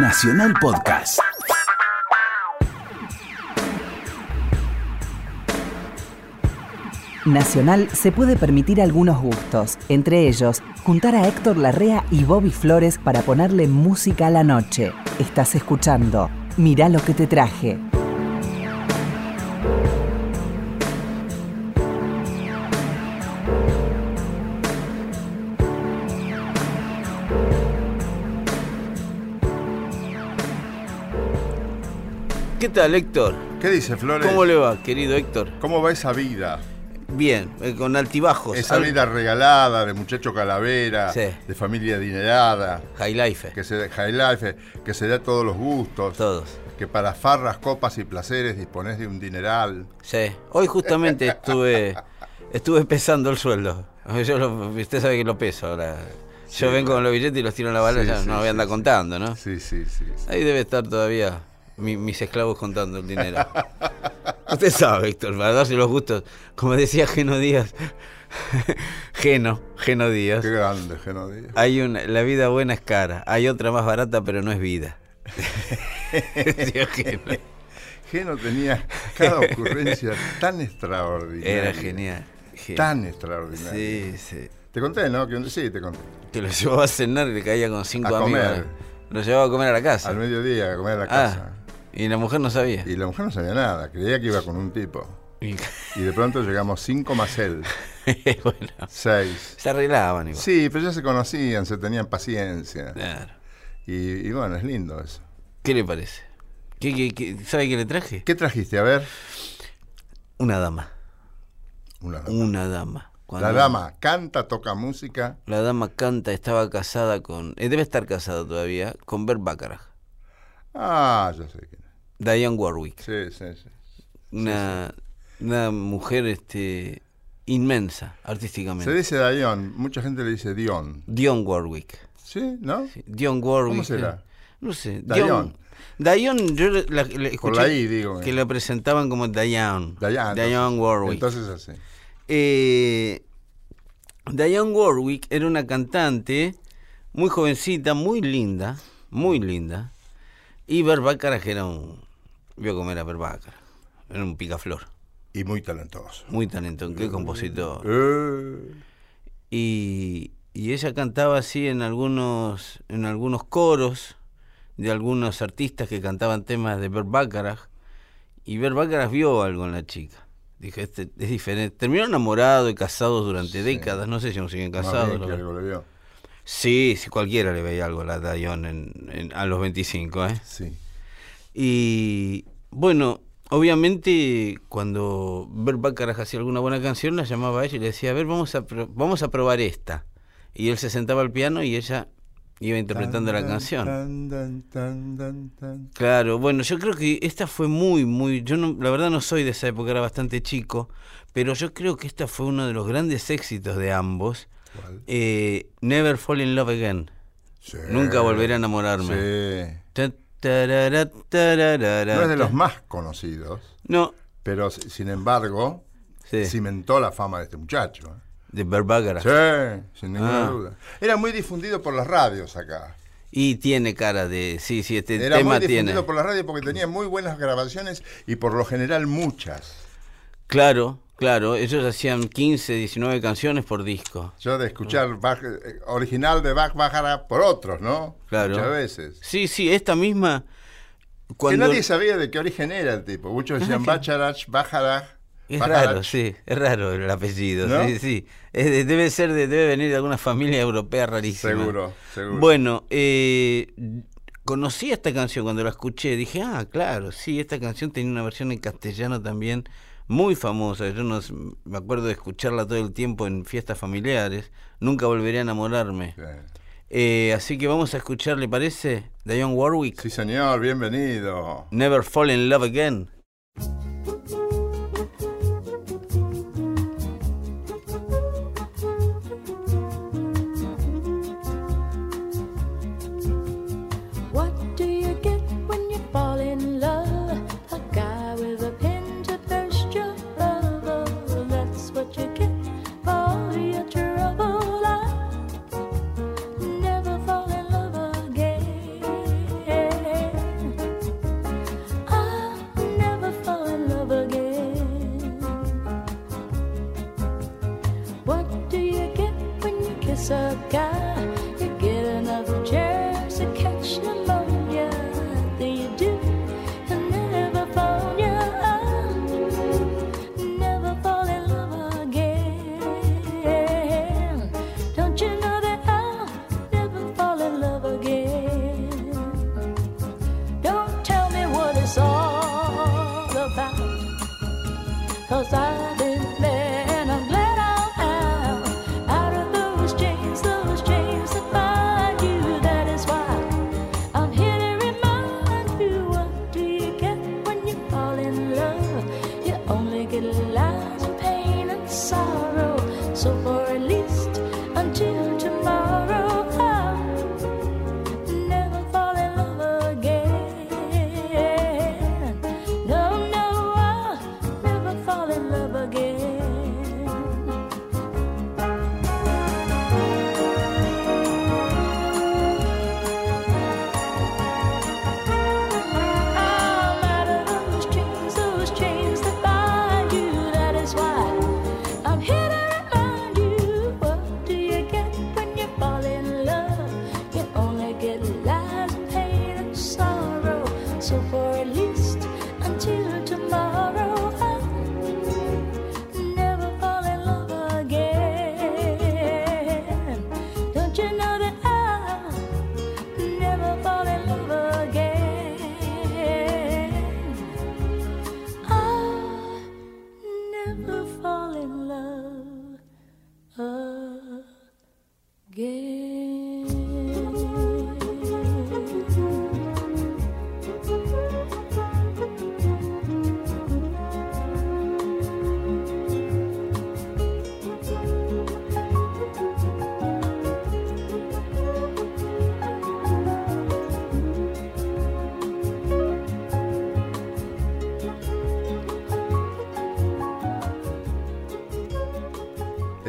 Nacional Podcast. Nacional se puede permitir algunos gustos, entre ellos juntar a Héctor Larrea y Bobby Flores para ponerle música a la noche. Estás escuchando Mirá lo que te traje. Tal, Héctor? ¿Qué dice Flores? ¿Cómo le va, querido Héctor? ¿Cómo va esa vida? Bien, eh, con altibajos. Esa Al- vida regalada de muchacho calavera, Sí. de familia adinerada, High life. que se high life, que se da todos los gustos, Todos. que para farras, copas y placeres dispones de un dineral. Sí. Hoy justamente estuve estuve pesando el sueldo. Yo lo- usted sabe que lo peso ahora. Yo vengo con los billetes y los tiro en la balanza, Sí, no voy a sí, andar sí. contando, ¿no? Sí, sí, sí. sí. Ahí debe estar todavía mi- mis esclavos contando el dinero. Usted sabe, Héctor, para darse los gustos. Como decía Geno Díaz. Geno, Geno Díaz. Qué grande, Geno Díaz. Hay una, la vida buena es cara. Hay otra más barata, pero no es vida. Decía Geno. Geno tenía cada ocurrencia tan extraordinaria. Era genial. Tan extraordinaria. Sí, sí. Te conté, ¿no? Que sí, te conté. Que lo llevaba a cenar y le caía con cinco A amigos. comer. Lo llevaba a comer a la casa. Al mediodía, a comer a la casa. Y la mujer no sabía. Y la mujer no sabía nada, creía que iba con un tipo. Y- Y de pronto llegamos cinco más él, bueno, seis. se arreglaban igual. Sí, pero ya se conocían, se tenían paciencia. Claro. Y, y bueno, es lindo eso. ¿Qué le parece? ¿Qué, qué, qué- sabe qué le traje? ¿Qué trajiste? A ver. Una dama. Una dama. Una dama. Cuando La dama canta, toca música. La dama canta, estaba casada con. eh, debe estar casada todavía, con Bert Bacharach. Ah, ya sé quién es. Diane Warwick. Sí, sí, sí. Una, una mujer este, inmensa, artísticamente. Se dice Dion, mucha gente le dice Dion. Dion Warwick. ¿Sí? ¿No? Sí, Dion Warwick. ¿Cómo será? No sé. Dion. Dion, yo la- Por escuché la I, digo. que la presentaban como Diane. Diane. Diane Warwick. Entonces así. Eh, Diane Warwick era una cantante muy jovencita, muy linda, muy linda. Y Bert Bacharach era un... Vio cómo era Bert Bacharach. Era un picaflor. Y muy talentoso. Muy talentoso, qué compositor. Eh, Y, y ella cantaba así en algunos, en algunos coros de algunos artistas que cantaban temas de Bert Bacharach. Y Bert Bacharach vio algo en la chica. Dije, este es diferente. Terminó enamorado y casados durante décadas. No sé si aún siguen más casados. bien la que algo le vio. Sí, sí, cualquiera le veía algo a la Dion en, en- a los 25, ¿eh? Sí. Y bueno, obviamente cuando Bert Bacharach hacía alguna buena canción, la llamaba a ella y le decía, a ver, vamos a, pro- vamos a probar esta. Y él se sentaba al piano y ella iba interpretando la canción. tan, tan. Claro, bueno, yo creo que esta fue muy, muy, yo no, la verdad no soy de esa época, era bastante chico, pero yo creo que esta fue uno de los grandes éxitos de ambos. Eh, Never Fall in Love Again. Sí. Nunca volveré a enamorarme. Sí. Tarara, No es de los más conocidos, No, pero sin embargo, sí, cimentó la fama de este muchacho. ¿eh? de Bert Bacharach. Sí, sin ninguna Ah. duda. Era muy difundido por las radios acá. Y tiene cara de. Sí, sí, este Era tema muy difundido tiene. por las radios porque tenía muy buenas grabaciones y por lo general muchas. Claro, claro. Ellos hacían 15, 19 canciones por disco. Yo de escuchar Bach- eh, original de Bach Bajara por otros, ¿no? Claro. Muchas veces. Sí, sí, esta misma. Cuando... Que nadie sabía de qué origen era el tipo. Muchos decían Bacharach, Bajara. Es Bacharach. raro, sí, es raro el apellido. ¿No? Sí, sí. Es debe ser de, debe venir de alguna familia europea rarísima. Seguro, seguro. Bueno, eh, conocí esta canción cuando la escuché. Dije, ah, claro, sí, esta canción tenía una versión en castellano también muy famosa. Yo no, me acuerdo de escucharla todo el tiempo en fiestas familiares. Nunca volveré a enamorarme. Eh, así que vamos a escuchar, ¿le parece? Dionne Warwick. Sí, señor, bienvenido. Never Fall in Love Again.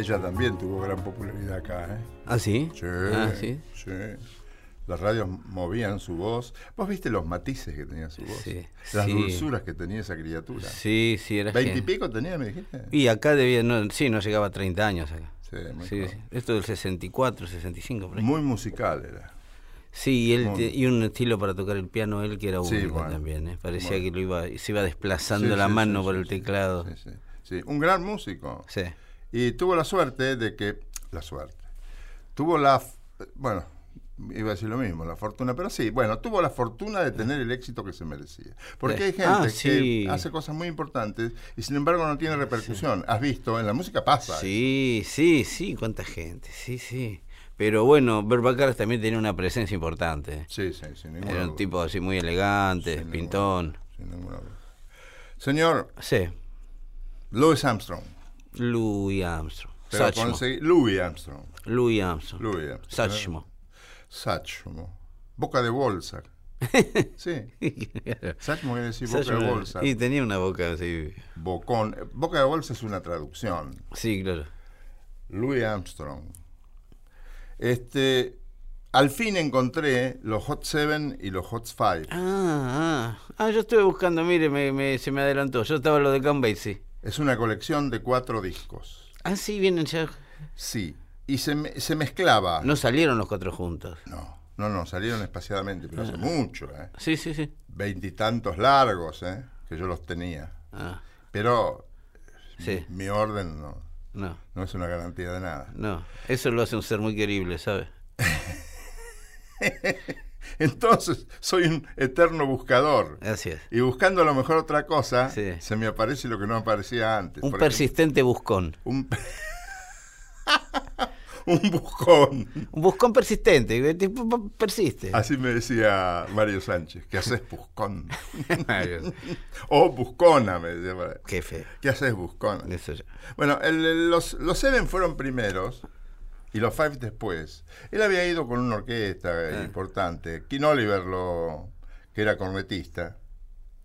Ella también tuvo gran popularidad acá, ¿eh? ¿Ah, sí? Sí, Ah, sí. sí. Las radios movían su voz. ¿Vos viste los matices que tenía su voz? Sí, Las sí. dulzuras que tenía esa criatura. Sí, sí, era ¿Veinte y gen- pico tenía, me dijiste? Y acá debía, no, sí, no llegaba a 30 años acá. Sí, muy Sí, sí. Esto del 64, 65, por. Muy musical era. Sí, y, él Muy- y un estilo para tocar el piano, él que era único bueno. también. ¿eh? Parecía Bueno. que lo iba, se iba desplazando la mano por el teclado. Sí, sí. Un gran músico. Sí. Y tuvo la suerte de que. La suerte. Tuvo la. Bueno, iba a decir lo mismo, la fortuna, pero sí, bueno, tuvo la fortuna de tener el éxito que se merecía. Porque hay gente Ah, que hace cosas muy importantes y sin embargo no tiene repercusión. Has visto, en la música pasa. Sí, sí, sí, cuánta gente, sí, sí. Pero bueno, Bert Bacharach también tenía una presencia importante. Sí, sí, sin ninguna Era un duda. tipo así muy elegante, Sin pintón. Sin ninguna duda. Señor Sí, Louis Armstrong. Louis Armstrong. Pero Satchmo. conseguí- Louis Armstrong. Louis Armstrong. Louis Armstrong. Satchmo. Satchmo. Boca de bolsa. Sí. Satchmo quiere decir boca de bolsa. Y tenía una boca así. Bocón. Boca de bolsa es una traducción. Sí, claro. Louis Armstrong. Este, al fin encontré los Hot Seven y los Hot Five. Ah, ah, ah, yo estuve buscando, mire, me, me- se me adelantó. Yo estaba en lo de Count Basie. Es una colección de cuatro discos. Ah, sí, vienen ya. Sí. Y se, me- se mezclaba. No salieron los cuatro juntos. no, no, no, salieron espaciadamente, pero Ah. hace mucho, ¿eh? Sí, sí, sí. Veintitantos largos, ¿eh? Que yo los tenía. Ah, Pero sí. mi orden no, No, no es una garantía de nada. no. Eso lo hace un ser muy querible, ¿sabe? Entonces, soy un eterno buscador. Así es. Y buscando a lo mejor otra cosa, Sí. se me aparece lo que no aparecía antes. Un Por persistente buscón. un, un buscón. Un buscón persistente, p- persiste. Así me decía Mario Sánchez. ¿Qué haces, buscón? O buscona, me decía. Qué feo. ¿Qué haces, buscona? Eso ya. Bueno, el- los, los Seven fueron primeros y los Five después. Él había ido con una orquesta Ah. importante. King Oliver, lo, que era cornetista.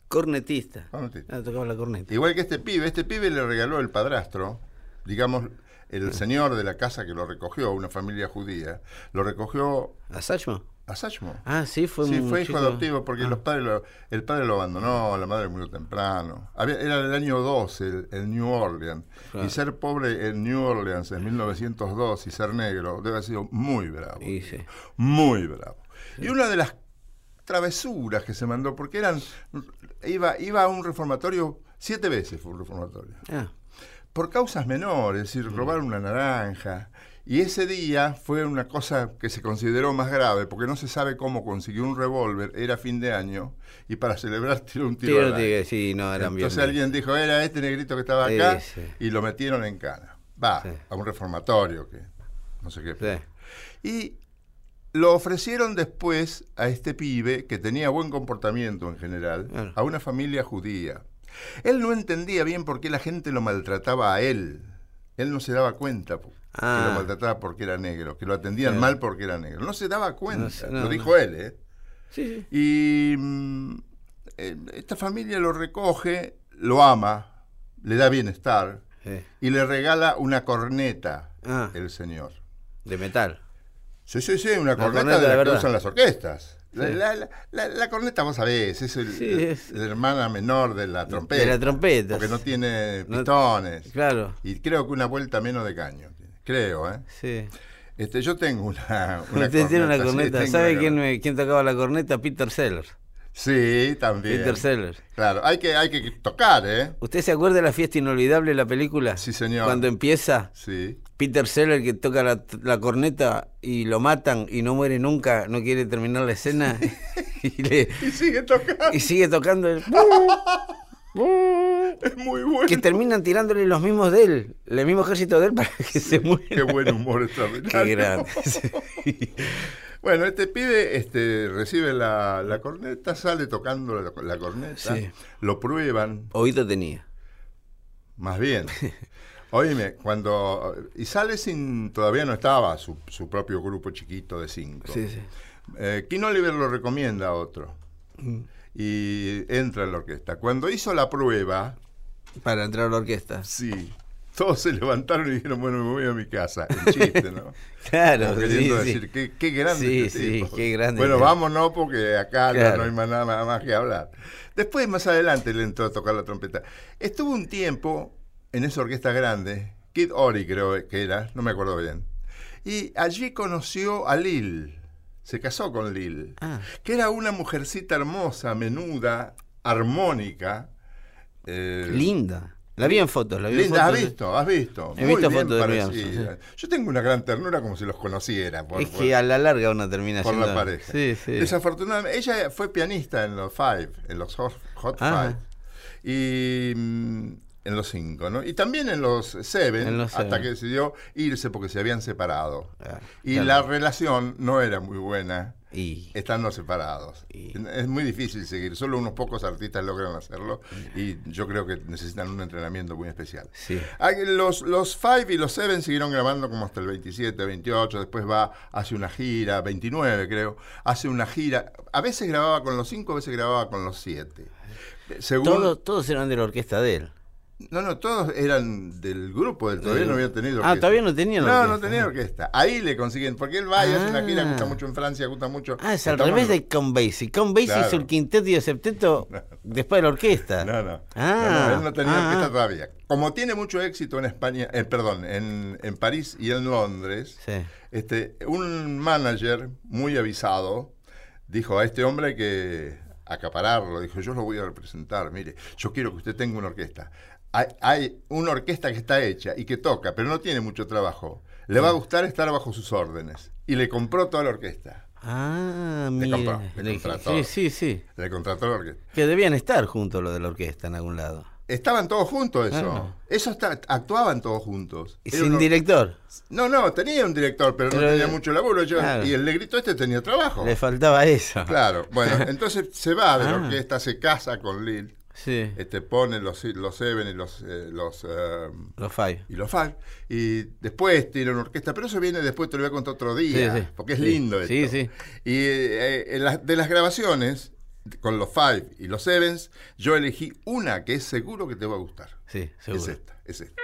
Cornetista. cornetista. Ah, tocaba la corneta. Igual que este pibe, este pibe le regaló el padrastro, digamos, el Ah. señor de la casa que lo recogió, una familia judía, lo recogió ¿A Satchmo? A Sachmo. Ah, sí, fue sí, fue hijo adoptivo porque Ah. los padres lo- el padre lo abandonó, la madre murió temprano. Había- era el año 12, el, el New Orleans. Claro. Y ser pobre en New Orleans en 1902 y ser negro debe haber sido muy bravo. Y sí. Muy bravo. Y una de las travesuras que se mandó, porque eran iba, iba a un reformatorio, siete veces fue un reformatorio Ah, por causas menores, es decir, robar una naranja. Y ese día fue una cosa que se consideró más grave, porque no se sabe cómo consiguió un revólver, era fin de año, y para celebrar tiró un tiro. tiro, al sí, no, eran bien. Entonces alguien dijo, era este negrito que estaba acá, Sí, sí. y lo metieron en cana. Va, a un reformatorio, que no sé qué. Y lo ofrecieron después a este pibe, que tenía buen comportamiento en general, a una familia judía. Él no entendía bien por qué la gente lo maltrataba a él. Él no se daba cuenta que Ah. lo maltrataba porque era negro, que lo atendían Sí. mal porque era negro. No se daba cuenta, No sé, no, lo no. dijo él, ¿eh? Sí, sí. Y mm, eh, esta familia lo recoge, lo ama, le da bienestar y le regala una corneta, Ah. el señor. De metal. Sí, sí, sí, una corneta, corneta de la que usan las orquestas. La, Sí. la- la- la- la corneta, vos sabés, es, el- Sí, es- la hermana menor de la trompeta. De la trompeta. Porque no tiene No- pistones. Claro. Y creo que una vuelta menos de caño. Creo, ¿eh? Sí. Este, yo tengo una, una Usted tiene una corneta. ¿Sabe quién, me- quién tocaba la corneta? Peter Sellers. Sí, también. Peter Sellers. Claro, hay que, hay que tocar, ¿eh? ¿Usted se acuerda de la fiesta inolvidable de la película? Sí, señor. Cuando empieza Sí. Peter Sellers que toca la, la corneta y lo matan y no muere nunca, no quiere terminar la escena y, le- Y sigue tocando. y sigue tocando el... Es muy bueno. que terminan tirándole los mismos de él, el mismo ejército de él para que se muera. Qué buen humor extraordinario. Qué grande. sí. Bueno, este pibe este, recibe la, la corneta, sale tocando la, la corneta, Sí. lo prueban, Oído tenía. más bien. Oíme, cuando. Y sale sin. Todavía no estaba su, su propio grupo chiquito de cinco. Sí, sí. Eh, King Oliver lo recomienda a otro. Mm. Y entra en la orquesta. Cuando hizo la prueba, Para entrar a la orquesta. sí. todos se levantaron y dijeron, bueno, me voy a mi casa. El chiste, ¿no? Claro, sí, queriendo sí. decir, qué, qué grande Sí, este sí, qué grande Bueno, vámonos porque acá no- Claro. no hay más nada, nada más que hablar. Después, más adelante, le entró a tocar la trompeta. Estuvo un tiempo en esa orquesta grande, Kid Ori creo que era, no me acuerdo bien. Y allí conoció a Lil, se casó con Lil, Ah. que era una mujercita hermosa, menuda, armónica. eh, Linda. La vi en fotos, la vi en Linda, has fotos. visto, has visto. He Muy visto bien fotos de parecida. Williamson, Yo tengo una gran ternura como si los conociera. Por, Es por- que a la larga uno termina por siendo... la pareja. Sí, sí. Desafortunadamente, ella fue pianista en los Five, en los Hot, Hot Ajá. Five. Y mm, en los cinco, ¿no? Y también en los Seven, En los hasta que decidió irse porque se habían separado. Ah, y claro. la relación no era muy buena Y... estando separados. Y- Es muy difícil seguir, solo unos pocos artistas logran hacerlo y yo creo que necesitan un entrenamiento muy especial. Sí. Los, los Five y los Seven siguieron grabando como hasta el 27, 28, después va, hace una gira, 29 creo, hace una gira, a veces grababa con los cinco, a veces grababa con los siete. Según, Todos, todos eran de la orquesta de él. No, no, todos eran del grupo, del, todavía no había tenido Ah, todavía no tenían No, orquesta. no tenía orquesta. Ahí le consiguen, porque él va y hace una gira, Ah. gusta mucho en Francia, gusta mucho. Ah, es al revés de Count Basie. Count Basie Claro. hizo el quinteto y el septeto después de la orquesta. No, no. Ah, No, no, él no tenía ah, orquesta ah. todavía. Como tiene mucho éxito en España, eh, perdón, en, en París y en Londres, Sí. este, un manager muy avisado dijo a este hombre que acapararlo. Dijo, yo lo voy a representar. Mire, yo quiero que usted tenga una orquesta. Hay, hay una orquesta que está hecha y que toca, pero no tiene mucho trabajo. Le va a gustar estar bajo sus órdenes. Y le compró toda la orquesta. Ah, Le mira. compró, le Le- contrató. Sí, sí, sí. Le contrató la orquesta. Que debían estar juntos los de la orquesta en algún lado. Estaban todos juntos eso. Ah. Eso está, actuaban todos juntos. Y sin director. No, no, tenía un director, pero, Pero no tenía mucho laburo. Yo- claro. Y el negrito este tenía trabajo. Le faltaba eso. Claro, bueno, entonces se va de la Ah. orquesta, se casa con Lil, Sí. este, pone los, los Seven y los, eh, los, Los Five. y los Five, y después tiene una orquesta, pero eso viene después, te lo voy a contar otro día, Sí, sí. porque es lindo esto. Sí, sí. Y eh, en las- de las grabaciones, con los Five y los Sevens, yo elegí una que es seguro que te va a gustar. Sí, seguro. Es esta, es esta.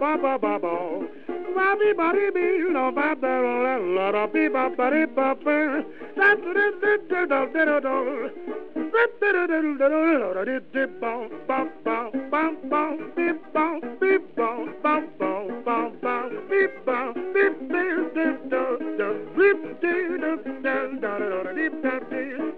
ba ba ba ba. Ba bi ba bi bi la ba da la la la bi ba ba ri ba ba. Da da da da da da da da. Da da da da da da da da da ba ba ba ba ba bi ba bi ba ba ba ba ba bi ba bi bi da da da bi da da da da da da da.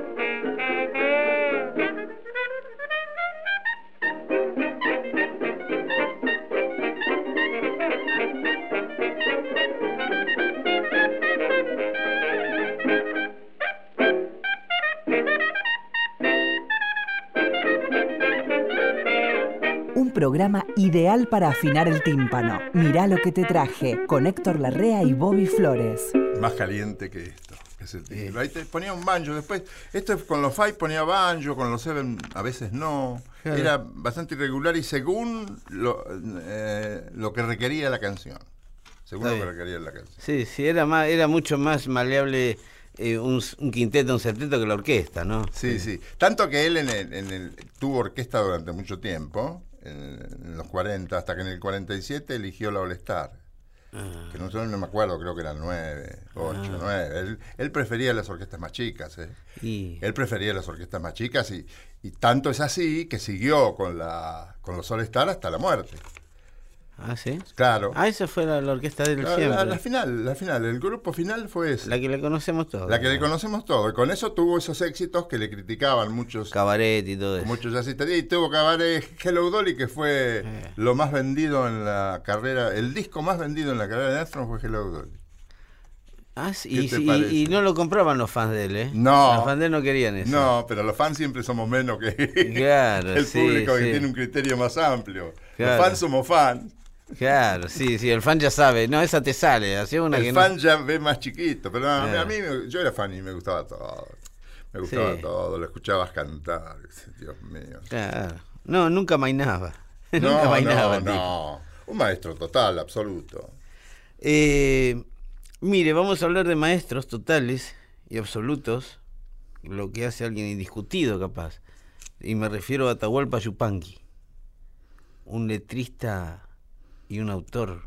programa ideal para afinar el tímpano. Mirá lo que te traje con Héctor Larrea y Bobby Flores. Más caliente que esto. que es el título. Ahí te ponía un banjo. Después, esto con los Five ponía banjo, con los Seven a veces no. Claro. Era bastante irregular y según lo, eh, lo que requería la canción. Según Está lo que requería la canción. Sí, sí, era, más, era mucho más maleable eh, un, un quinteto, un septeto que la orquesta, ¿no? Sí, sí. Tanto que él en el, en el- tuvo orquesta durante mucho tiempo, en, los 40, hasta que en el 47 eligió la All Star. Ah. Que nosotros no me acuerdo, creo que eran 9, 8, 9. Él, él prefería las orquestas más chicas. ¿eh? Y, Él prefería las orquestas más chicas y, y tanto es así que siguió con, la, con los All Star hasta la muerte. Ah, sí. Claro. Ah, esa fue la, la orquesta de él la, siempre. la- la final, la final, el grupo final fue ese. La que le conocemos todos. La que le conocemos todo. Y con eso tuvo esos éxitos que le criticaban muchos Cabaret y todo eso. Muchos jazzistas. Y tuvo cabaret Hello Dolly, que fue Eh. lo más vendido en la carrera, el disco más vendido en la carrera de Armstrong fue Hello Dolly. Ah, sí, ¿Qué y, no lo compraban los fans de él, ¿eh? No. Los fans de él no querían eso. No, pero los fans siempre somos menos que Claro, el sí, público que tiene un criterio más amplio. Claro. Los fans somos fans. Claro, sí, sí, el fan ya sabe. No, esa te sale. Hacía una que El no- fan ya ve más chiquito. Pero no, Claro. a mí me- yo era fan y me gustaba todo. Me gustaba Sí. todo, lo escuchabas cantar. Dios mío. Claro. No, nunca mainaba. nunca No, mainaba. no, no. Un maestro total, absoluto. Eh, mire, vamos a hablar de maestros totales y absolutos, lo que hace alguien indiscutido capaz. Y me refiero a Atahualpa Yupanqui, un letrista y un autor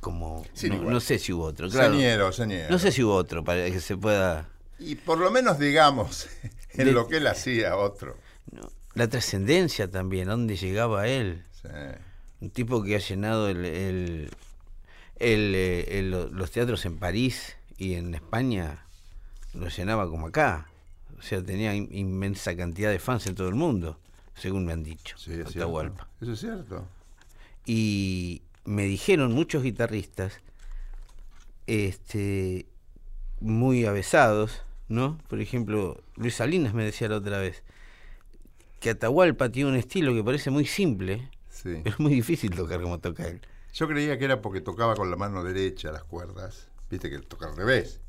como... No, sé si hubo otro, claro. Señero, señero. No sé si hubo otro para que se pueda... Y por lo menos digamos en De- lo que él hacía otro. no, La trascendencia también, a dónde llegaba él. Sí. Un tipo que ha llenado el, el- el, eh, el- los teatros en París y en España, los llenaba como acá. O sea, tenía in- inmensa cantidad de fans en todo el mundo, según me han dicho. Sí, es cierto. Atahualpa. Eso es cierto. Y me dijeron muchos guitarristas, este, muy avesados, ¿no? Por ejemplo, Luis Salinas me decía la otra vez, que Atahualpa tiene un estilo que parece muy simple, Sí. pero es muy difícil tocar como toca él. Yo creía que era porque tocaba con la mano derecha las cuerdas. Viste que toca al revés.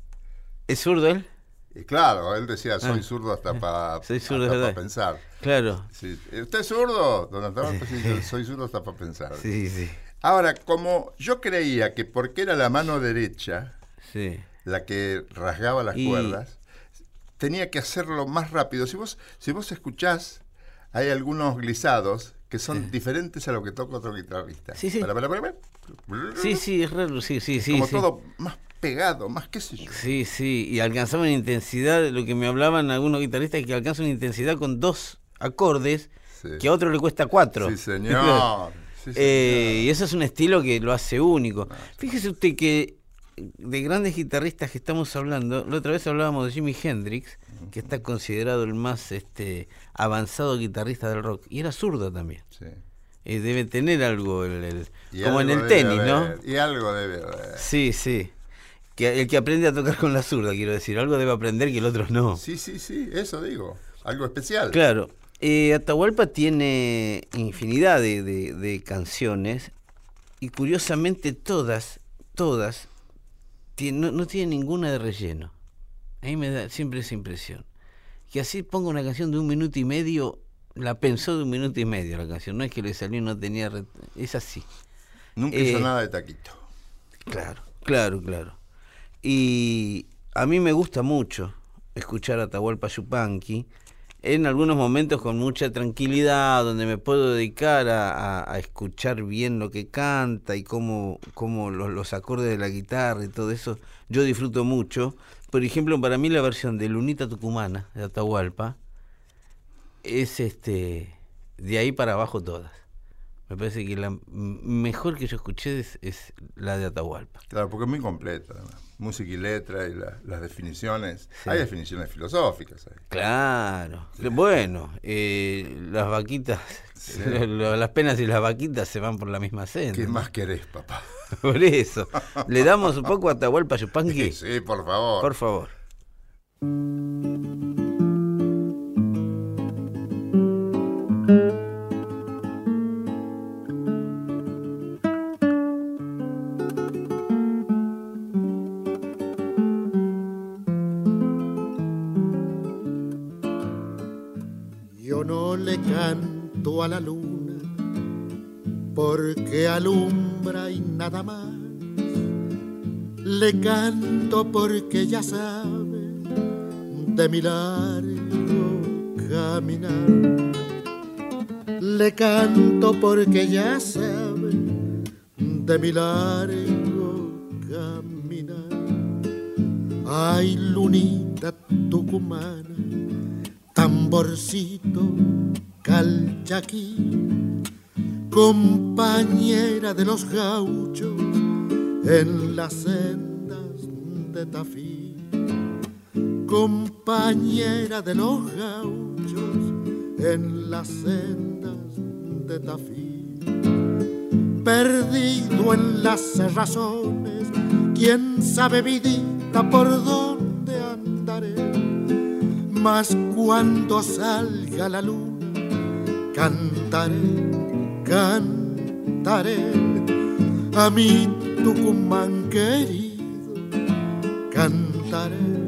¿Es zurdo él? Y claro, él decía, soy Ah. zurdo hasta para verdad. pensar. Claro. Sí. ¿Usted es zurdo? Don sí, yo soy zurdo hasta para pensar. Sí, sí, Ahora, como yo creía que porque era la mano derecha sí. la que rasgaba las Y- cuerdas, tenía que hacerlo más rápido. Si vos, si vos escuchás, hay algunos glisados que son diferentes a lo que toca otro guitarrista. Sí, sí. Para, para, para, para. Sí, sí, es raro, sí, sí, sí. Como sí. todo más pegado, más qué sé yo. Sí, sí, y alcanzaba una intensidad, lo que me hablaban algunos guitarristas, que alcanza una intensidad con dos acordes Sí. que a otro le cuesta cuatro. Sí, señor. Sí, Eh, y eso es un estilo que lo hace único. Fíjese usted que de grandes guitarristas que estamos hablando, la otra vez hablábamos de Jimi Hendrix, que está considerado el más este avanzado guitarrista del rock, y era zurdo también. Sí. Eh, debe tener algo, el, como en el tenis, ¿no? Y algo debe haber. Sí, sí. Que el que aprende a tocar con la zurda, quiero decir, algo debe aprender que el otro no. Sí, sí, sí, eso digo. Algo especial. Claro. Eh, Atahualpa tiene infinidad de, de- de canciones y curiosamente todas, todas, no, no tienen ninguna de relleno. A mí me da siempre esa impresión. Que así ponga una canción de un minuto y medio, la pensó de un minuto y medio la canción. No es que le salió y no tenía... re- Es así. Nunca Eh, hizo nada de taquito. Claro, claro, claro. Y a mí me gusta mucho escuchar a Atahualpa Yupanqui en algunos momentos con mucha tranquilidad, donde me puedo dedicar a, escuchar bien lo que canta y cómo, cómo los, acordes de la guitarra y todo eso, yo disfruto mucho. Por ejemplo, para mí la versión de Lunita Tucumana de Atahualpa es este de ahí para abajo todas. Me parece que la mejor que yo escuché es, es la de Atahualpa. Claro, porque es muy completa. además. Música y letra y la- las definiciones. Sí. Hay definiciones filosóficas ahí. Claro. Bueno, eh, las vaquitas, Sí. lo- lo- las penas y las vaquitas se van por la misma senda. ¿Qué más querés, papá? Por eso. ¿Le damos un poco a Atahualpa Yupanqui? Sí, sí, por favor. Por favor. Canto a la luna porque alumbra y nada más. Le canto porque ya sabe de mi largo caminar. Le canto porque ya sabe de mi largo caminar. Ay, lunita tucumana, tamborcito calchaquí, compañera de los gauchos en las sendas de Tafí, compañera de los gauchos en las sendas de Tafí, perdido en las razones, quién sabe vidita por andaré, mas cuando salga la luna, cantaré, cantaré a mi Tucumán querido, cantaré.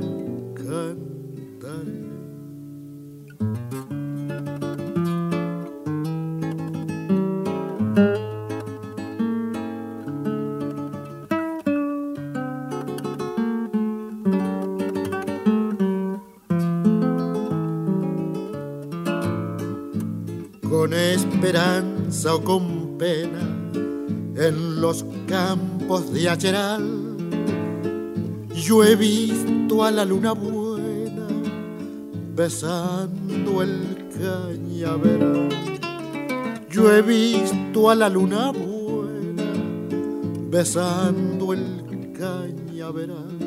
O con pena en los campos de Acheral. Yo he visto a la luna buena besando el cañaveral. Yo he visto a la luna buena besando el cañaveral.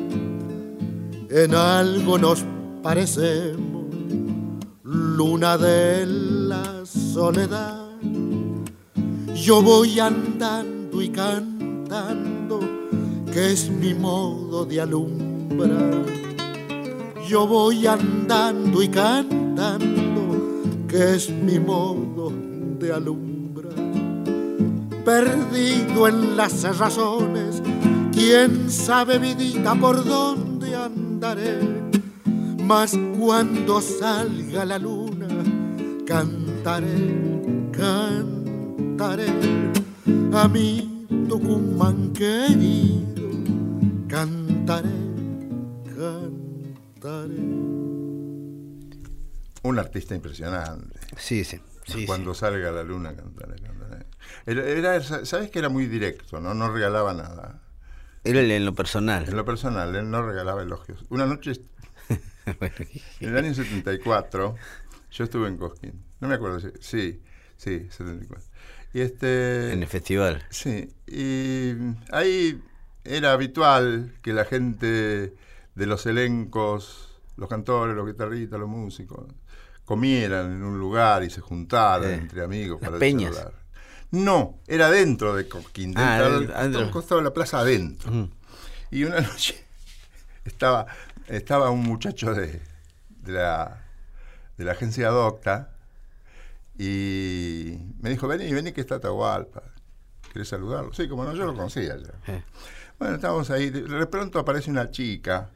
En algo nos parecemos, luna de la soledad. Yo voy andando y cantando, que es mi modo de alumbrar. Yo voy andando y cantando, que es mi modo de alumbrar. Perdido en las razones, quién sabe vidita por dónde andaré. Mas cuando salga la luna, cantaré, cantaré a mi Tucumán querido, cantaré, cantaré. Un artista impresionante. Sí, sí. sí, Cuando sí. salga la luna, cantaré, cantaré. Era, era- ¿Sabes que era muy directo? ¿no? no regalaba nada. Era en lo personal. En lo personal, él no regalaba elogios. Una noche, en el año 74, yo estuve en Cosquín. No me acuerdo si. Sí, sí, 74. Y este. en el festival. Sí, y ahí era habitual que la gente de los elencos, los cantores, los guitarristas, los músicos, comieran en un lugar y se juntaran Eh, entre amigos para peñas. charlar. No, era dentro de Cosquín, Ah, dentro, al costado de la plaza adentro. Ujú. Y una noche estaba, estaba un muchacho de, de la, de la agencia Docta y me dijo, vení, vení que está Atahualpa. ¿Querés saludarlo? Sí, como no, yo lo conocía ya. Eh. Bueno, estábamos ahí. De pronto aparece una chica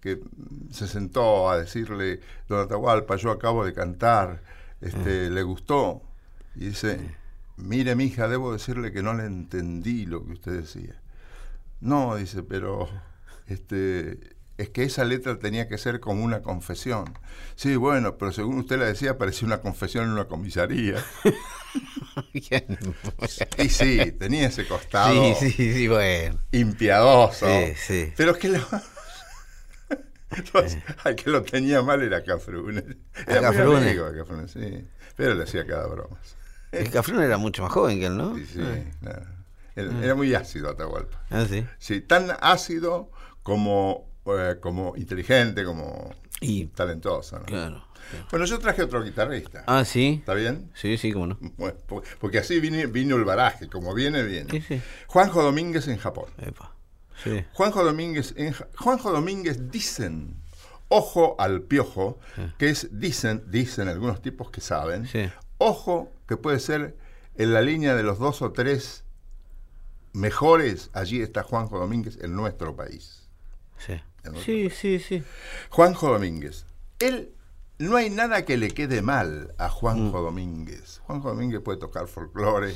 que mm, se sentó a decirle, don Atahualpa, yo acabo de cantar, este, ¿le gustó? Y dice, mire, mija, debo decirle que no le entendí lo que usted decía. No, dice, pero este, es que esa letra tenía que ser como una confesión. Sí, bueno, pero según usted la decía, parecía una confesión en una comisaría. Y sí, tenía ese costado Sí, sí, sí, bueno. impiadoso. Sí, sí. Pero es que lo, Los- al que lo tenía mal era Cafrune. Era muy Cafrune. amigo de Cafrune, sí. Pero le hacía cada broma. El Cafrún era mucho más joven que él, ¿no? Sí, sí, claro. Era, era muy ácido Atahualpa. Ah, sí. Sí, tan ácido como, eh, como inteligente, como Y, talentoso. ¿no? claro. Bueno, yo traje otro guitarrista. Ah, sí. ¿Está bien? Sí, sí, cómo no. Bueno, porque así vine- vino el baraje, como viene, viene. Sí. Juanjo Domínguez en Japón. Epa. Sí. Juanjo Domínguez, en Juanjo Domínguez dicen, ojo al piojo, que es, dicen, dicen algunos tipos que saben, Sí. ojo que puede ser en la línea de los dos o tres mejores, allí está Juanjo Domínguez en nuestro país. Sí. Sí, sí, sí. Juanjo Domínguez, él no hay nada que le quede mal a Juanjo Domínguez. Juanjo Domínguez puede tocar folclore,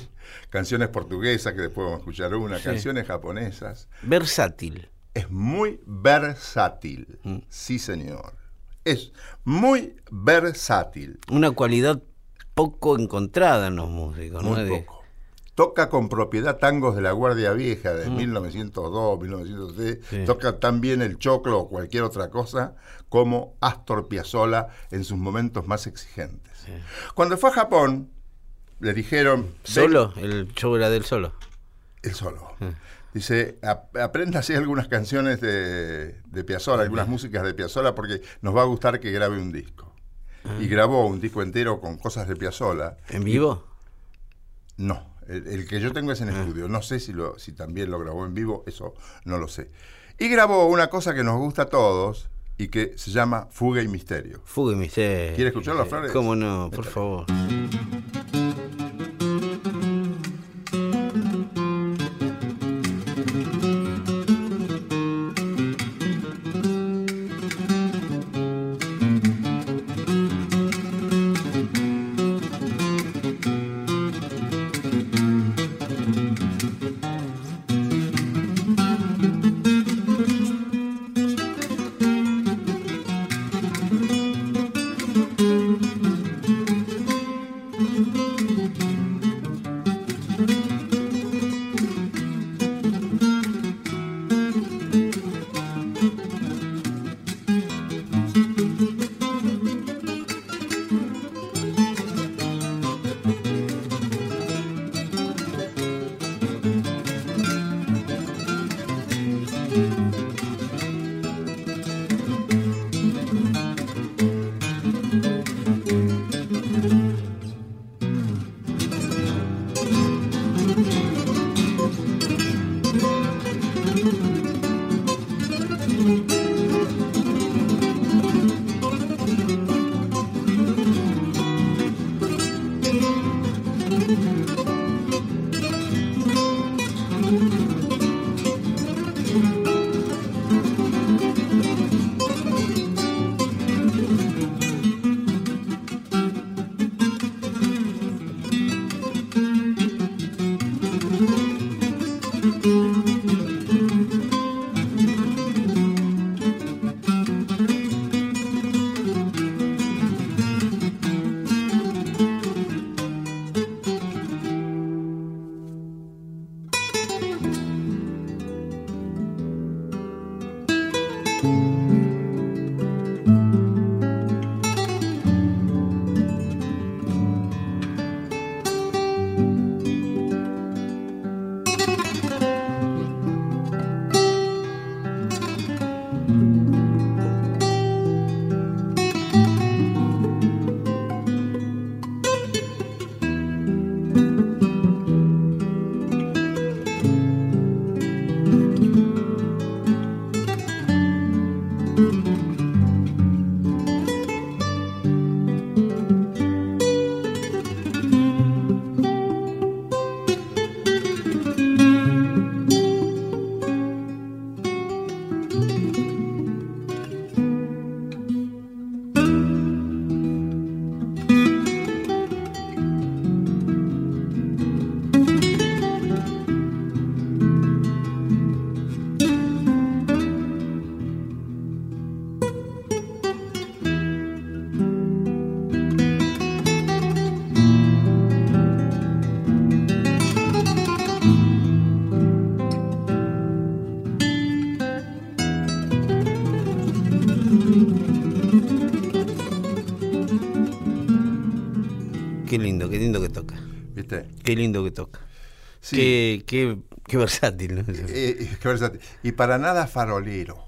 canciones portuguesas, que después vamos a escuchar una, Sí. canciones japonesas. Versátil. Es muy versátil. Mm. Sí, señor. Es muy versátil. Una cualidad poco encontrada en los músicos, ¿no? Muy poco. Toca con propiedad tangos de la Guardia Vieja de 1902, 1903. Mm. Sí. Toca también el choclo o cualquier otra cosa como Astor Piazzolla en sus momentos más exigentes. Cuando fue a Japón, le dijeron... "Ven- Solo, el show era del solo. El solo. Dice, "Ap- aprenda así algunas canciones de, de Piazzolla, algunas músicas de Piazzolla, porque nos va a gustar que grabe un disco. Y grabó un disco entero con cosas de Piazzolla. ¿En vivo? No, el, el que yo tengo es en estudio. No sé si, lo, si también lo grabó en vivo, eso no lo sé. Y grabó una cosa que nos gusta a todos y que se llama Fuga y Misterio. Fuga y misterio. ¿Quiere escucharlo, Flores? ¿Cómo no? Por Métale. favor. Qué lindo que toca. Sí. Qué, qué, qué versátil. ¿no? Eh, qué versátil. Y para nada farolero.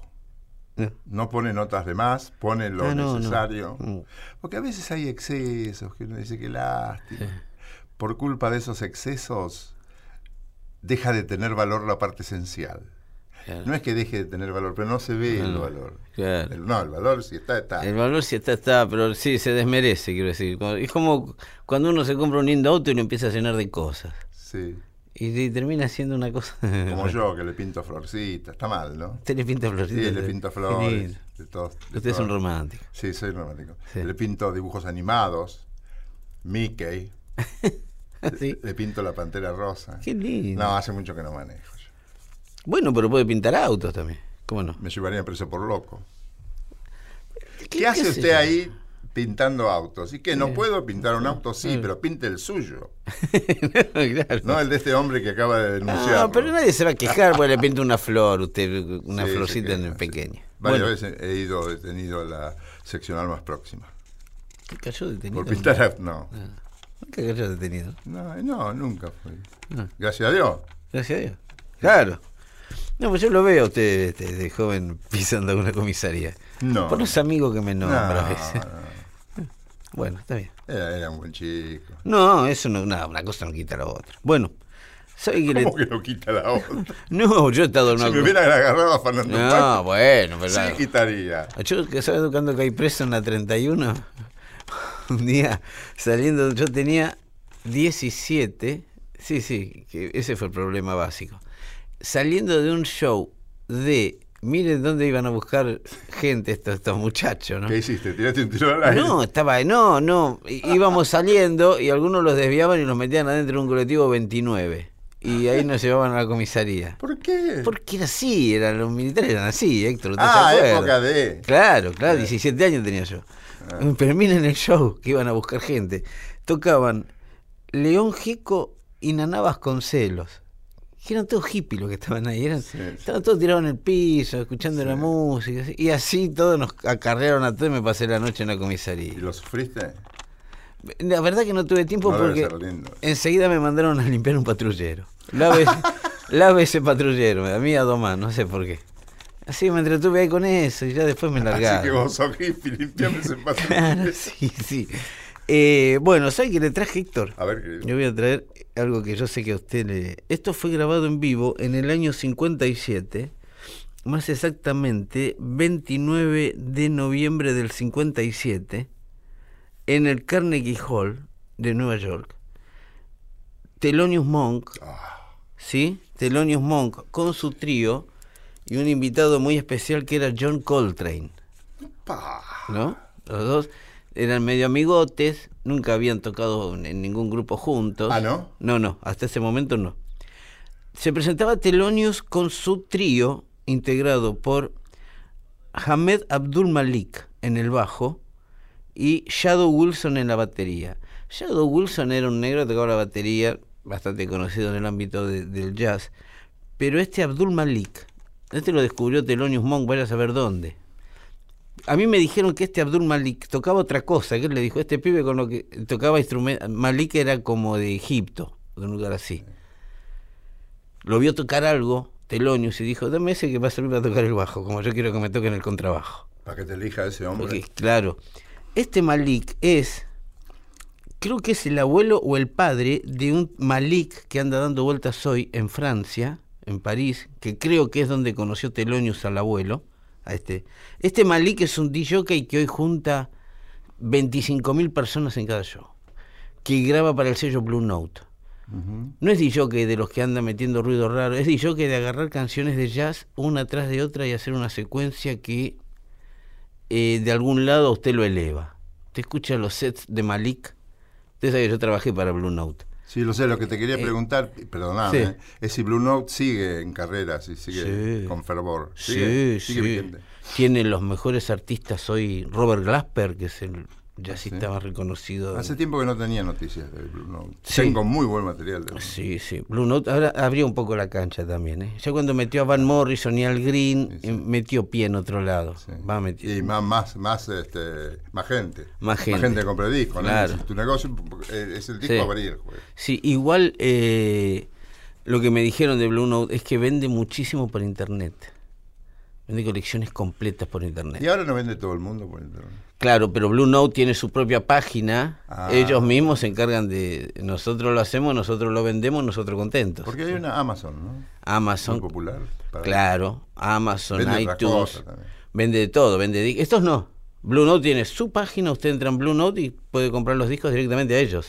No. No pone notas de más, pone lo Ah, no, necesario. Mm. Porque a veces hay excesos que uno dice que lástima. Por culpa de esos excesos, deja de tener valor la parte esencial. Claro. No es que deje de tener valor, pero no se ve el valor. claro. El- no, el valor si está, está. El valor sí está, está, pero sí se desmerece, quiero decir. Es como cuando uno se compra un lindo auto y lo empieza a llenar de cosas. Sí. Y, y termina siendo una cosa. Como yo, que le pinto florcitas. Está mal, ¿no? Usted le pinta florcitas. Sí, le pinto flores. De todos, de Usted es un romántico. Sí, soy romántico. Sí. Le pinto dibujos animados, Mickey, Sí. le pinto la pantera rosa. Qué lindo. No, hace mucho que no manejo. Bueno, pero puede pintar autos también. ¿Cómo no? Me llevarían preso por loco. ¿Qué, qué hace usted yo? ahí pintando autos? ¿Y que no puedo pintar un auto? Sí, pero pinte el suyo. claro. No el de este hombre que acaba de denunciar. No, pero nadie se va a quejar porque le pinta una flor, usted, una Sí, florcita en el sí. pequeño. Varias Bueno, veces he ido, he tenido la seccional más próxima. ¿qué cayó detenido? Por pintar autos. No. ¿Qué cayó detenido? no, no, nunca fui. Ah. Gracias a Dios. Gracias a Dios. Claro. No, pues yo lo veo a usted este, de joven pisando alguna comisaría. No. Por los amigos que me No, nombra a veces. no. Bueno, está bien. Era, era un buen chico. No, eso no, nada, una cosa no quita la otra. Bueno, ¿sabe qué le.? ¿Cómo que no quita la otra? No, yo he estado en Si una. me hubieran agarrado a Fernando No, bueno, pero. sí quitaría. Yo que sabes cuando caí preso en la 31, un día saliendo, yo tenía 17, sí, sí, que ese fue el problema básico. Saliendo de un show de, miren dónde iban a buscar gente estos, estos muchachos, ¿no? ¿Qué hiciste? ¿Tiraste un tiro al aire? No, estaba, no, no, íbamos saliendo y algunos los desviaban y los metían adentro de un colectivo 29. Y ahí nos llevaban a la comisaría. ¿Por qué? Porque era así, eran, los militares eran así, Héctor. ¿usted ah, época de. Claro, claro, 17 años tenía yo. Pero miren el show que iban a buscar gente. Tocaban León Gieco y Naná Vasconcelos. Que eran todos hippies los que estaban ahí. Eran, Sí, sí. Estaban todos tirados en el piso, escuchando la música. Y así todos nos acarrearon a todos y me pasé la noche en la ¿Y comisaría. lo sufriste? La verdad que no tuve tiempo No porque enseguida me mandaron a limpiar un patrullero. Lave, lave ese patrullero, a mí a domar, no sé por qué. Así me entretuve ahí con eso y ya después me largaron. Así que vos sos hippie, limpiame ese Claro, patrullero. sí, sí. Eh, bueno, ¿sabes qué le traje, Héctor? A ver, querido. Yo voy a traer algo que yo sé que a usted le... Esto fue grabado en vivo en el año 57, más exactamente 29 de noviembre del 57, en el Carnegie Hall de Nueva York. Thelonious Monk, ¿sí? Thelonious Monk con su trío y un invitado muy especial que era John Coltrane. Pa. ¿no? Los dos eran medio amigotes, nunca habían tocado en, ningún grupo juntos. Ah, ¿no? No, no, hasta ese momento no. Se presentaba Thelonious con su trío, integrado por Hamed Abdul Malik en el bajo y Shadow Wilson en la batería. Shadow Wilson era un negro que tocaba la batería, bastante conocido en el ámbito de- del jazz, pero este Abdul Malik, este lo descubrió Thelonious Monk, vaya a saber dónde. A mí me dijeron que este Abdul Malik tocaba otra cosa, que él le dijo, este pibe con lo que tocaba instrumentos, Malik era como de Egipto, de un lugar así. Lo vio tocar algo, Thelonious, y dijo, dame ese que va a servir para tocar el bajo, como yo quiero que me toquen el contrabajo. Para que te elija ese hombre. Porque, claro, este Malik es, creo que es el abuelo o el padre de un Malik que anda dando vueltas hoy en Francia, en París, que creo que es donde conoció Thelonious al abuelo. A este. este Malik es un DJ que hoy junta 25.000 personas en cada show, que graba para el sello Blue Note. No es DJ de los que anda metiendo ruido raro, es DJ de agarrar canciones de jazz una tras de otra y hacer una secuencia que eh, de algún lado usted lo eleva. Usted escucha los sets de Malik. Usted sabe que yo trabajé para Blue Note. Sí, lo sé, lo que te quería Eh, preguntar, perdóname, sí. eh, es si Blue Note sigue en carreras y sigue Sí. con fervor. Sí, Sigue, sí. sigue vigente. Tiene los mejores artistas hoy. Robert Glasper, que es el jazzista Sí. más reconocido. Hace tiempo que no tenía noticias de Blue Note. Sí. Tengo muy buen material de Blue Note. Sí, sí. Blue Note ahora abrió un poco la cancha también. ¿eh? Ya cuando metió a Van Morrison y al Green, Sí, metió pie en otro lado. Va. Y más, más, más, este, más gente. Más gente. Más gente que compra discos. ¿no? Claro. Tu negocio eh, es el disco a abrir. pues. Sí, igual eh, lo que me dijeron de Blue Note es que vende muchísimo por internet. Vende colecciones completas por internet. Y ahora no vende todo el mundo por internet. Claro, pero Blue Note tiene su propia página. Ah. Ellos mismos se encargan de. Nosotros lo hacemos, nosotros lo vendemos, nosotros contentos. Porque hay una Amazon, ¿no? Muy Amazon, popular. para- claro, Amazon, Vende iTunes. Vende de todo, vende di- Estos no. Blue Note tiene su página, usted entra en Blue Note y puede comprar los discos directamente a ellos.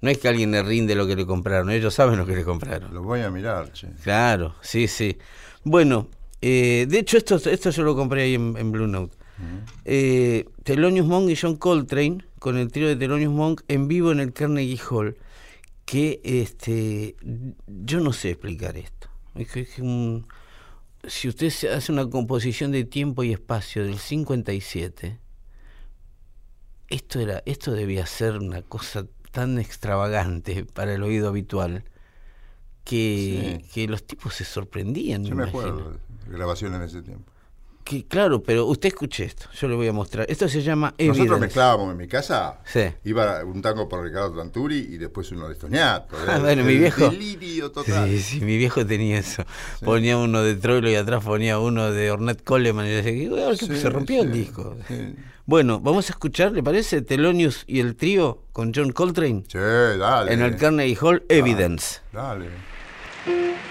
No es que alguien le rinde lo que le compraron, ellos saben lo que le compraron. Lo voy a mirar, che. Claro, sí, sí. Bueno, eh, de hecho esto, esto yo lo compré ahí en, en Blue Note. Eh, Thelonious Monk y John Coltrane con el trío de Thelonious Monk en vivo en el Carnegie Hall. Que este, yo no sé explicar esto. Es que- es que un- si usted hace una composición de tiempo y espacio del 57, esto era, esto debía ser una cosa tan extravagante para el oído habitual que, Sí. que los tipos se sorprendían. Yo me acuerdo grabaciones de ese tiempo. Que, claro, pero usted escuche esto, yo le voy a mostrar. Esto se llama Nosotros Evidence. mezclábamos en mi casa. Sí. Iba un tango por Ricardo Tanturi y después uno de Estoniato. Ah, bueno, mi viejo. Delirio total. Sí, sí, mi viejo tenía eso. Ponía uno de Troilo y atrás ponía uno de Ornette Coleman y decía, "Uy, ahora que Sí, se rompió el sí, disco. sí. Bueno, vamos a escuchar, ¿le parece? Thelonious y el trío con John Coltrane Che, dale. en el Carnegie Hall, Evidence. Dale. Thank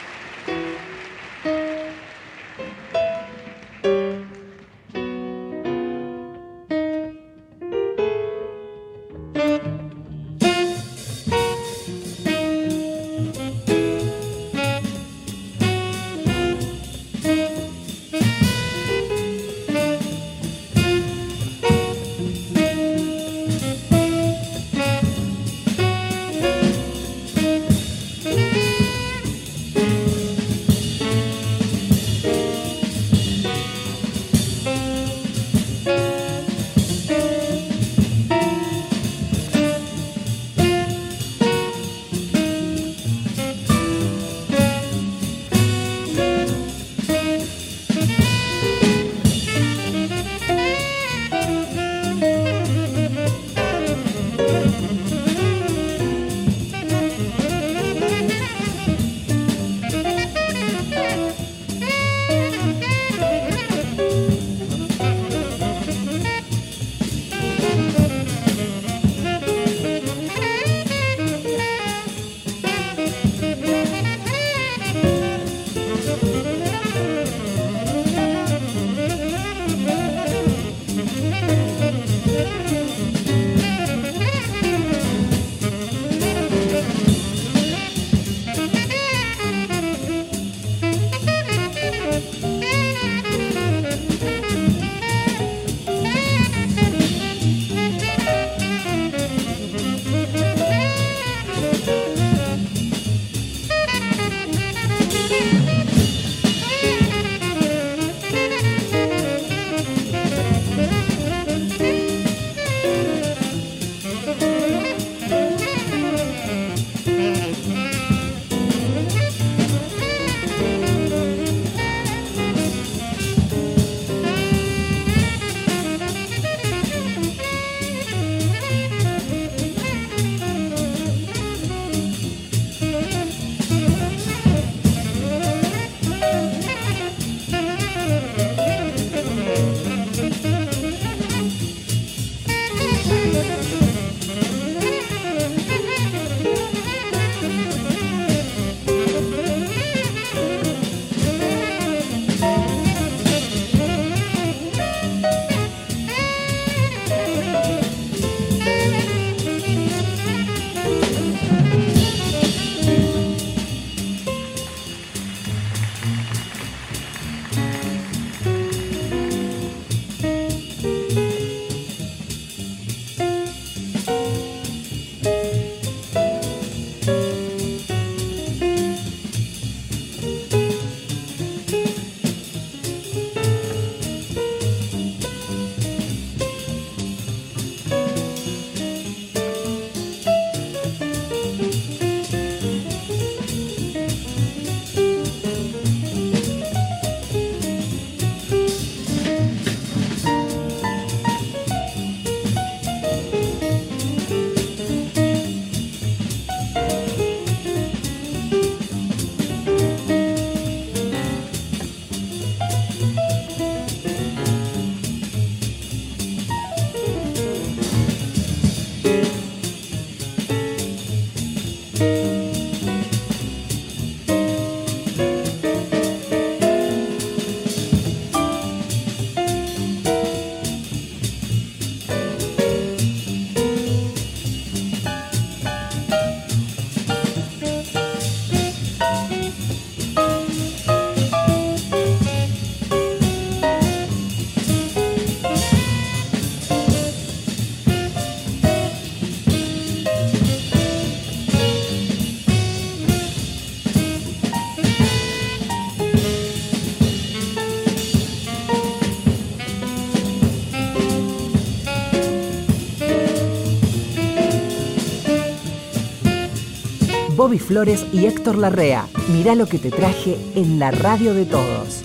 Bobby Flores y Héctor Larrea. Mirá lo que te traje en la radio de todos.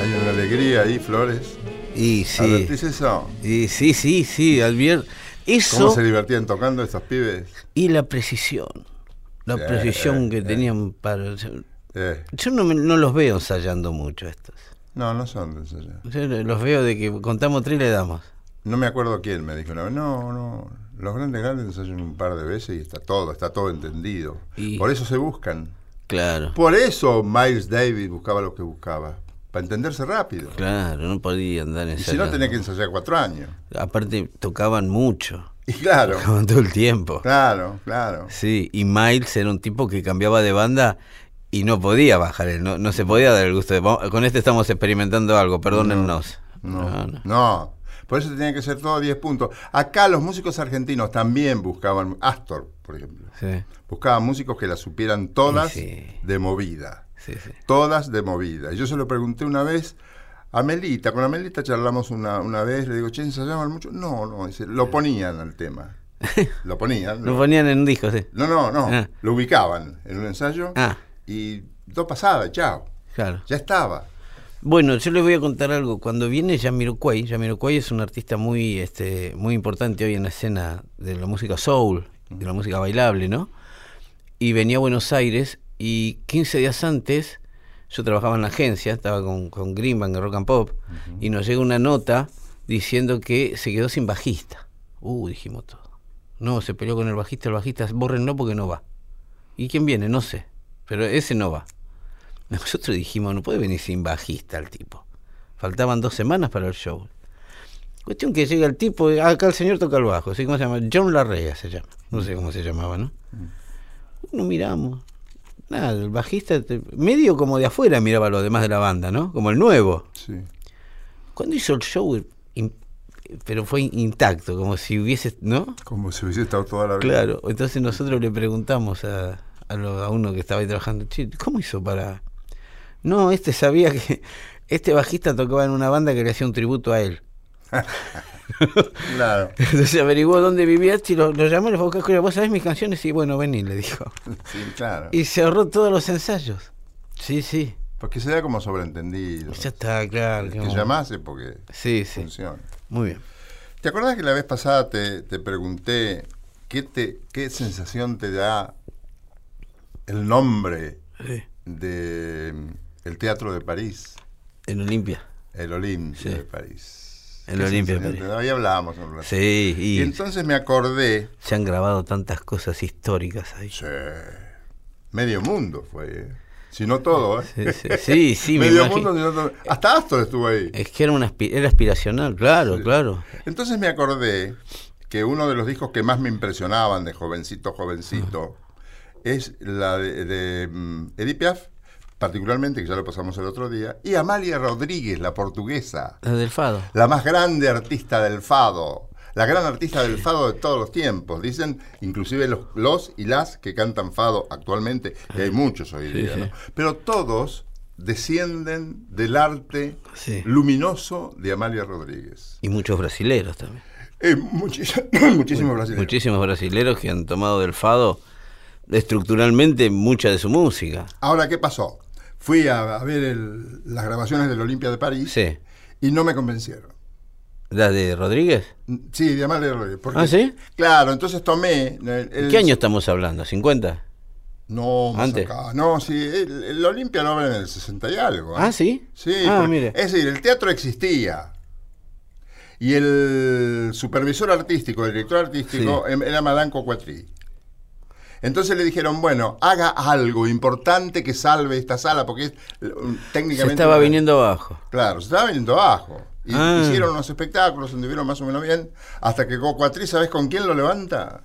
Hay una alegría ahí, Flores. Y sí. ¿Advertís eso? Y sí, sí, sí, advier- ¿Cómo Eso se divertían tocando estos pibes? y la precisión. La Sí, precisión que eh. tenían para... Eh, Yo no, me- no los veo ensayando mucho estos. no, no son de. Yo los veo de que contamos tres y le damos. No me acuerdo quién me dijo una vez, no, no, los grandes grandes ensayan un par de veces y está todo, está todo entendido. Y- Por eso se buscan. Claro, Por eso Miles Davis buscaba lo que buscaba, para entenderse rápido. claro, no podía andar Y ensayando. si no tenía que ensayar cuatro años. Aparte tocaban mucho, Y claro, tocaban todo el tiempo. claro, claro. Sí, y Miles era un tipo que cambiaba de banda y no podía bajar, él, no, no se podía dar el gusto de... "Vamos- Con este estamos experimentando algo, perdónennos. No, No, no. no. Por eso tenía que ser todo 10 puntos. Acá los músicos argentinos también buscaban, Astor, por ejemplo, Sí, buscaban músicos que las supieran todas Sí. de movida. sí. Todas de movida. Y yo se lo pregunté una vez a Melita, con la Melita charlamos una, una vez, le digo, che, ¿ensayaban mucho? No, no, dice, lo ponían al tema. Lo ponían. Lo lo- ponían en un disco, sí. no, no, no, Ah. lo ubicaban en un ensayo Ah. y dos pasadas, chao. Claro. Ya estaba. Bueno, yo les voy a contar algo. Cuando viene Jamiroquai, Jamiroquai es un artista muy, este, muy importante hoy en la escena de la música soul, de la música bailable, ¿no? Y venía a Buenos Aires y 15 días antes yo trabajaba en la agencia, estaba con, con Greenbank en Rock and Pop, y nos llega una nota diciendo que se quedó sin bajista. Uh, dijimos todo. No, se peleó con el bajista, el bajista, bórrenlo porque no va. ¿Y quién viene? No sé, pero ese no va. Nosotros dijimos, no puede venir sin bajista el tipo. Faltaban dos semanas para el show. Cuestión que llega el tipo, ah, acá el señor toca el bajo, ¿sí? ¿Cómo se llama? John Larrea se llama. No sé cómo se llamaba, ¿no? No miramos. Nada, el bajista, te- medio como de afuera miraba a los demás de la banda, ¿no? Como el nuevo. Sí. Cuando hizo el show, in- pero fue intacto, como si hubiese, ¿no? Como si hubiese estado toda la vida. Claro, entonces nosotros le preguntamos a, a, lo- a uno que estaba ahí trabajando, "Che, ¿cómo hizo para...? No, este sabía que este bajista tocaba en una banda que le hacía un tributo a él. Claro. Entonces averiguó dónde vivía y lo, lo llamó y le dijo, "Cascola, ¿vos sabés mis canciones? Y bueno, vení, le dijo. Sí, claro. Y se ahorró todos los ensayos. Sí, sí. Porque se da como sobreentendido. Ya está, claro. El que como- llamase porque Sí, sí. funciona. Muy bien. ¿Te acordás que la vez pasada te, te pregunté qué, te, qué sensación te da el nombre Sí. de el Teatro de París, En Olimpia. el Olimpia Sí. de París? El ¿Qué Olimpia de París. Ahí hablábamos. Sí, Y y entonces me acordé, se han grabado tantas cosas históricas ahí. sí, medio mundo fue, ¿eh? si no todo, ¿eh? Sí, sí, sí, sí, me medio mundo, si no todo. Hasta Astor estuvo ahí. Es que era, una era aspiracional, claro, Sí. claro. Entonces me acordé que uno de los discos que más me impresionaban de jovencito, jovencito, es la de, de, mm, Edith Piaf, particularmente, que ya lo pasamos el otro día, y Amalia Rodríguez, la portuguesa, La del Fado. la más grande artista del fado, la gran artista del fado de todos los tiempos. Dicen inclusive los, los y las que cantan fado actualmente, que hay muchos hoy día, sí. ¿no? pero todos descienden del arte Sí. luminoso de Amalia Rodríguez. Y muchos brasileros también. Eh, muchis- muchísimos brasileños. Muchísimos brasileros que han tomado del Fado estructuralmente mucha de su música. Ahora, ¿qué pasó? Fui a, a ver el- las grabaciones del Olimpia de París Sí. y no me convencieron. ¿La de Rodríguez? Sí, de Amalia Rodríguez. porque- ¿Ah, sí? Claro, entonces tomé... el- el- ¿Qué año estamos hablando? ¿50? No, más Antes. acá. No, sí, el, el Olimpia lo abren en el 60 y algo. ¿eh? Ah, ¿sí? Sí, Ah, porque- mire. es decir, el teatro existía. Y el supervisor artístico, el director artístico, em- era Madanco Cuatrí. Entonces le dijeron, bueno, haga algo importante que salve esta sala, porque es, eh, técnicamente... Se estaba viniendo abajo. Claro, se estaba viniendo abajo. Y Ah. hicieron unos espectáculos, anduvieron más o menos bien, hasta que Cuatrí, ¿sabes con quién lo levanta?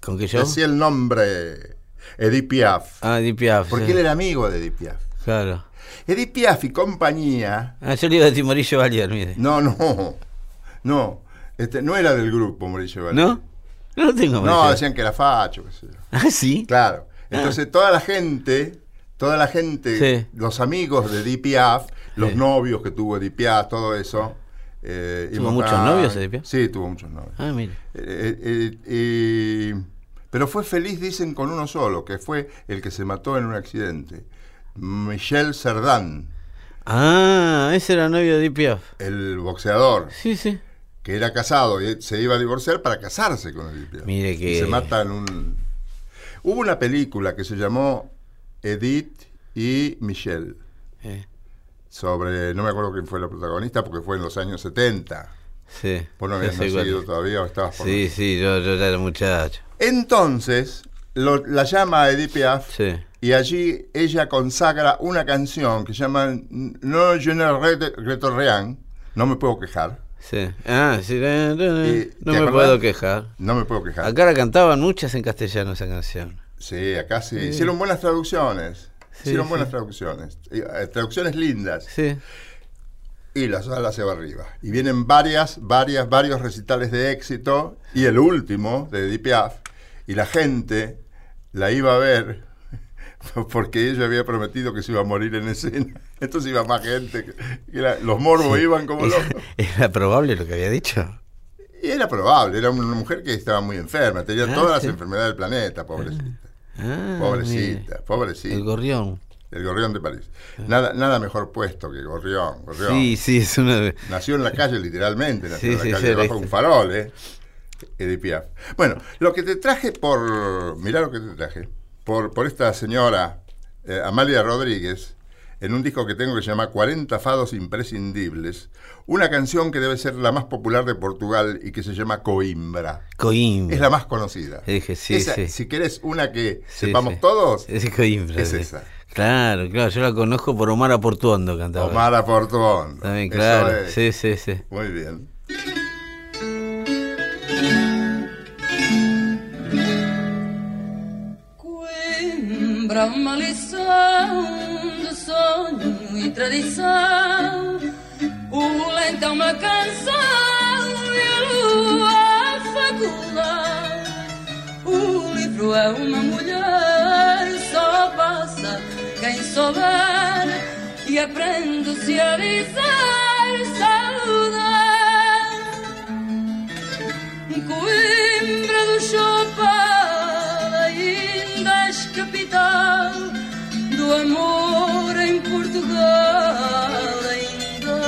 ¿Con qué yo? Decía el nombre, Edith Piaf. Ah, Di Piaf. Porque sí. él era amigo de Edith Piaf. Claro. Edith Piaf y compañía. Ah, yo le iba a decir Morillo Valier, mire. No, no. No. Este, no era del grupo Mauricio Valdés. ¿No? No tengo. Decían que era facho, qué sé yo. Ah, sí. Claro. Entonces toda la gente, toda la gente, Sí. los amigos de Piaf, los Sí. novios que tuvo Piaf, todo eso. eh, ¿Tuvo muchos novios, Edith Piaf? Sí, tuvo muchos novios. Ah, mire. Eh, eh, eh, y Pero fue feliz, dicen, con uno solo, que fue el que se mató en un accidente. Michel Sardin, Ah, ese era novio de Piaf. el boxeador, Sí, sí. Que era casado y se iba a divorciar para casarse con Edith Piaf. Mire Y que- se mata en un... Hubo una película que se llamó Edith y Michel, Eh, sobre, no me acuerdo quién fue la protagonista, porque fue en los años 70. sí. Vos no habías cuál nacido todavía o estabas por Sí, sí, yo, era muchacho. Entonces, lo- la llama Edith Piaf Sí. y allí ella consagra una canción que se llama No je ne re- regrette rien, no me puedo quejar, Sí. Ah, sí. eh, eh, ¿te No me acordás? puedo quejar. no me puedo quejar. Acá la cantaban muchas en castellano esa canción. Sí, acá sí. Hicieron buenas traducciones. Sí, Hicieron buenas traducciones. Eh, traducciones lindas. Sí. Y la sala se va arriba. Y vienen varias, varias, varios recitales de éxito. Y el último, de Edith Piaf. Y la gente la iba a ver porque ella había prometido que se iba a morir en escena. Entonces iba más gente. era- los morbos iban como locos. era probable lo que había dicho. Era probable. Era una mujer que estaba muy enferma. Tenía Ah, todas sí. las enfermedades del planeta, pobrecita. Ah, Pobrecita, mire. pobrecita. El gorrión. El Gorrión de París. Nada, nada mejor puesto que Gorrión. Gorrión. Sí, sí, es una de... Nació en la calle, literalmente. Nació Sí, en la calle debajo de un farol, ¿eh? Edith Piaf. Bueno, lo que te traje por. Mirá lo que te traje. Por, por esta señora, eh, Amalia Rodríguez, en un disco que tengo que se llama 40 Fados Imprescindibles. Una canción que debe ser la más popular de Portugal y que se llama Coimbra. Coimbra. Es la más conocida. Dije, sí, Esa, sí. Si querés una que Sí, sepamos todos, Es Coimbra. Es esa. Claro, claro, yo la conozco por Omar Aportuondo cantaba. Omar Portuondo. También, claro. es. Sí, sí, sí. Muy bien. Coimbra, uma lição de sonho e tradição. O lento é uma canção e a lua a faculdade. O livro é uma mulher, só passa quem souber e aprende-se a dizer saudade. Coimbra do és capital do amor em Portugal ainda.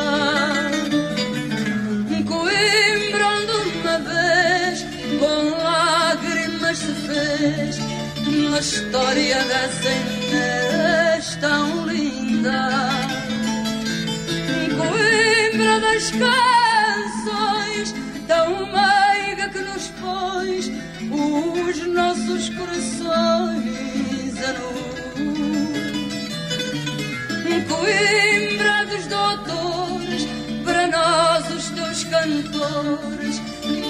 Coimbra onde uma vez com lágrimas se fez na história dessa Inês tão linda. Coimbra das canções, tão meiga que nos pôs os nossos corações a nu. Coimbra dos doutores, para nós os teus cantores,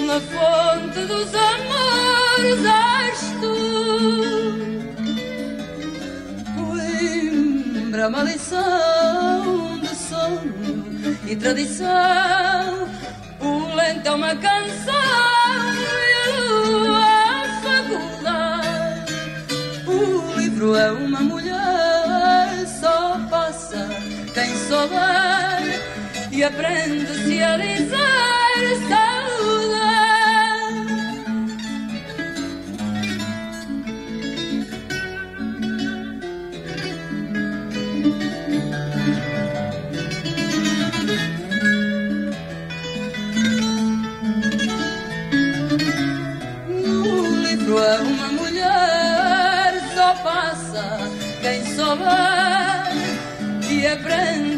na fonte dos amores és tu. Coimbra, uma lição de sonho e tradição. O lento é uma canção livro é uma mulher, só passa quem souber e aprende-se a dizer E que. É